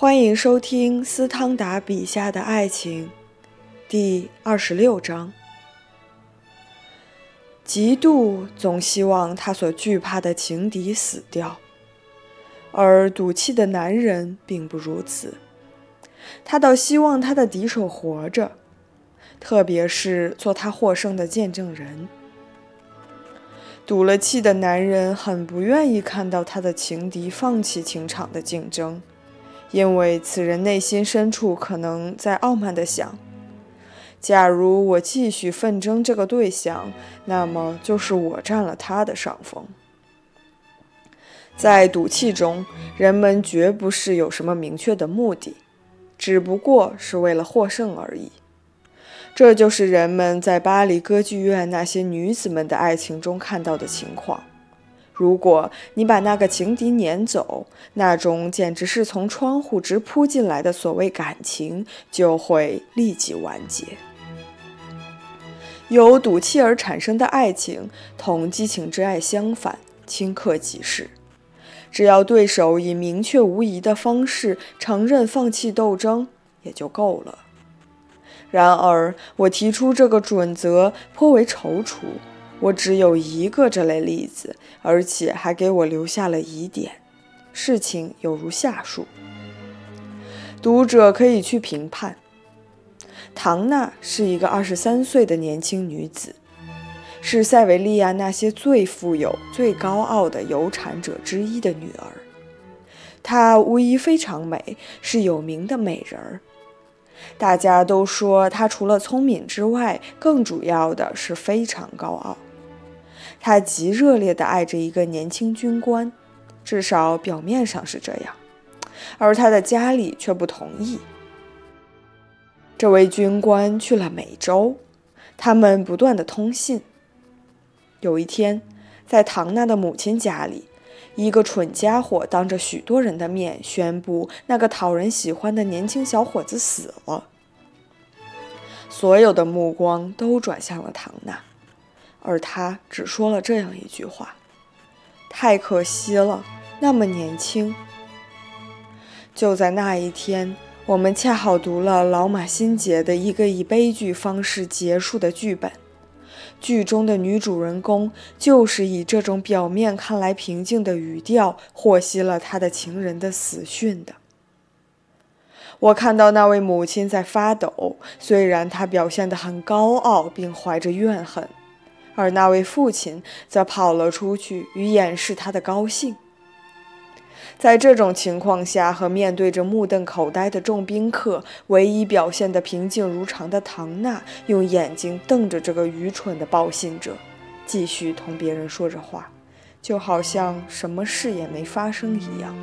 欢迎收听斯汤达笔下的爱情，第二十六章。嫉妒总希望他所惧怕的情敌死掉，而赌气的男人并不如此，他倒希望他的敌手活着，特别是做他获胜的见证人。赌了气的男人很不愿意看到他的情敌放弃情场的竞争。因为此人内心深处可能在傲慢地想：假如我继续奋争这个对象，那么就是我占了他的上风。在赌气中，人们绝不是有什么明确的目的，只不过是为了获胜而已。这就是人们在巴黎歌剧院那些女子们的爱情中看到的情况。如果你把那个情敌撵走，那种简直是从窗户直扑进来的所谓感情就会立即完结。由赌气而产生的爱情同激情之爱相反，顷刻即逝。只要对手以明确无疑的方式承认放弃斗争，也就够了。然而，我提出这个准则颇为踌躇。我只有一个这类例子，而且还给我留下了疑点。事情有如下述：读者可以去评判。唐娜是一个二十三岁的年轻女子，是塞维利亚那些最富有、最高傲的有产者之一的女儿。她无疑非常美，是有名的美人儿。大家都说她除了聪明之外，更主要的是非常高傲。他极热烈地爱着一个年轻军官，至少表面上是这样，而他的家里却不同意。这位军官去了美洲，他们不断的通信。有一天，在唐娜的母亲家里，一个蠢家伙当着许多人的面宣布，那个讨人喜欢的年轻小伙子死了。所有的目光都转向了唐娜。而他只说了这样一句话：“太可惜了，那么年轻。”就在那一天，我们恰好读了老马新杰的一个以悲剧方式结束的剧本，剧中的女主人公就是以这种表面看来平静的语调获悉了她的情人的死讯的。我看到那位母亲在发抖，虽然她表现得很高傲，并怀着怨恨。而那位父亲则跑了出去，以掩饰他的高兴。在这种情况下，和面对着目瞪口呆的众宾客，唯一表现得平静如常的唐娜，用眼睛瞪着这个愚蠢的报信者，继续同别人说着话，就好像什么事也没发生一样。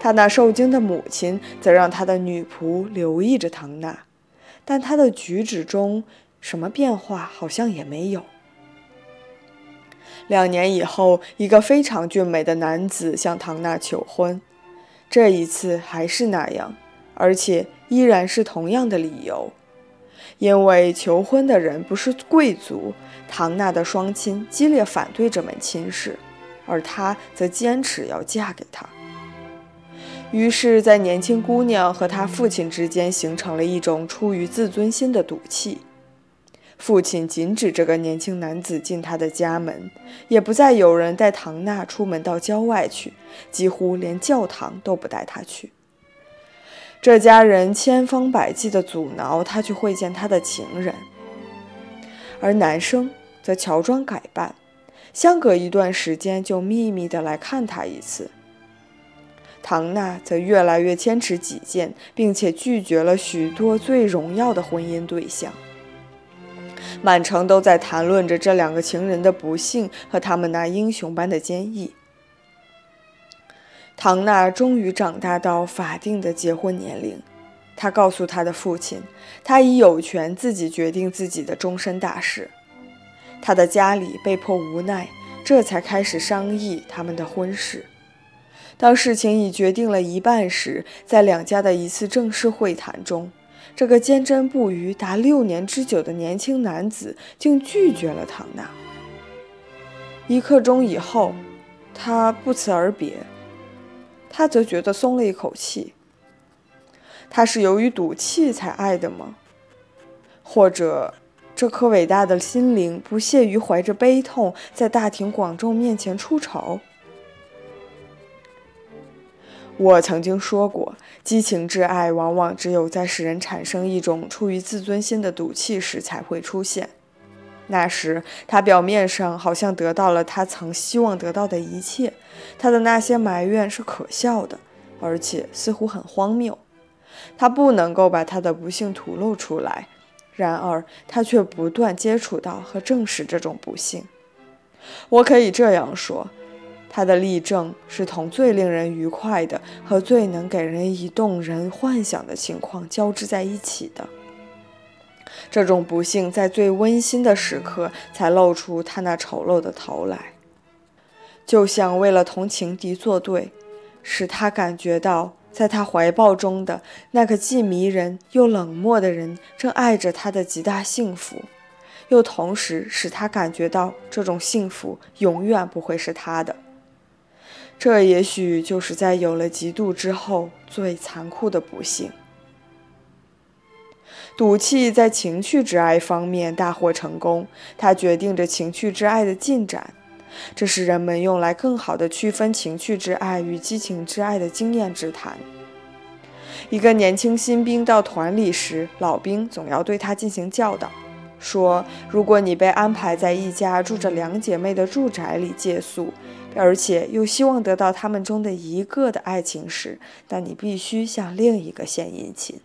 他那受惊的母亲则让他的女仆留意着唐娜，但他的举止中。什么变化好像也没有。两年以后，一个非常俊美的男子向唐娜求婚，这一次还是那样，而且依然是同样的理由，因为求婚的人不是贵族。唐娜的双亲激烈反对这门亲事，而她则坚持要嫁给他。于是，在年轻姑娘和她父亲之间形成了一种出于自尊心的赌气。父亲禁止这个年轻男子进他的家门，也不再有人带唐娜出门到郊外去，几乎连教堂都不带他去。这家人千方百计地阻挠他去会见他的情人，而男生则乔装改扮，相隔一段时间就秘密地来看他一次。唐娜则越来越坚持己见，并且拒绝了许多最荣耀的婚姻对象。满城都在谈论着这两个情人的不幸和他们那英雄般的坚毅。唐娜终于长大到法定的结婚年龄，她告诉她的父亲，她已有权自己决定自己的终身大事。她的家里被迫无奈，这才开始商议他们的婚事。当事情已决定了一半时，在两家的一次正式会谈中。这个坚贞不渝达六年之久的年轻男子竟拒绝了唐娜。一刻钟以后，他不辞而别。他则觉得松了一口气，他是由于赌气才爱的吗？或者，这颗伟大的心灵不屑于怀着悲痛在大庭广众面前出丑？我曾经说过，激情之爱往往只有在使人产生一种出于自尊心的赌气时才会出现。那时，他表面上好像得到了他曾希望得到的一切，他的那些埋怨是可笑的，而且似乎很荒谬。他不能够把他的不幸吐露出来，然而他却不断接触到和证实这种不幸。我可以这样说，他的例证是同最令人愉快的和最能给人以动人幻想的情况交织在一起的。这种不幸在最温馨的时刻才露出他那丑陋的头来，就像为了同情敌作对，使他感觉到在他怀抱中的那个既迷人又冷漠的人正爱着他的极大幸福，又同时使他感觉到这种幸福永远不会是他的。这也许就是在有了嫉妒之后最残酷的不幸。赌气在情趣之爱方面大获成功，它决定着情趣之爱的进展。这是人们用来更好地区分情趣之爱与激情之爱的经验之谈。一个年轻新兵到团里时，老兵总要对他进行教导，说：如果你被安排在一家住着两姐妹的住宅里借宿，而且又希望得到他们中的一个的爱情时，那你必须向另一个献殷勤。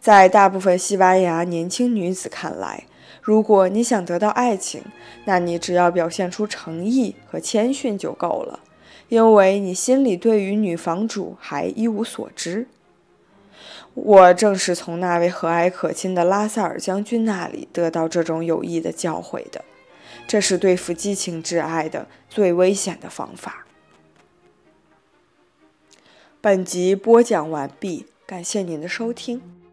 在大部分西班牙年轻女子看来，如果你想得到爱情，那你只要表现出诚意和谦逊就够了，因为你心里对于女房主还一无所知。我正是从那位和蔼可亲的拉塞尔将军那里得到这种有益的教诲的。这是对付激情挚爱的最危险的方法。本集播讲完毕，感谢您的收听。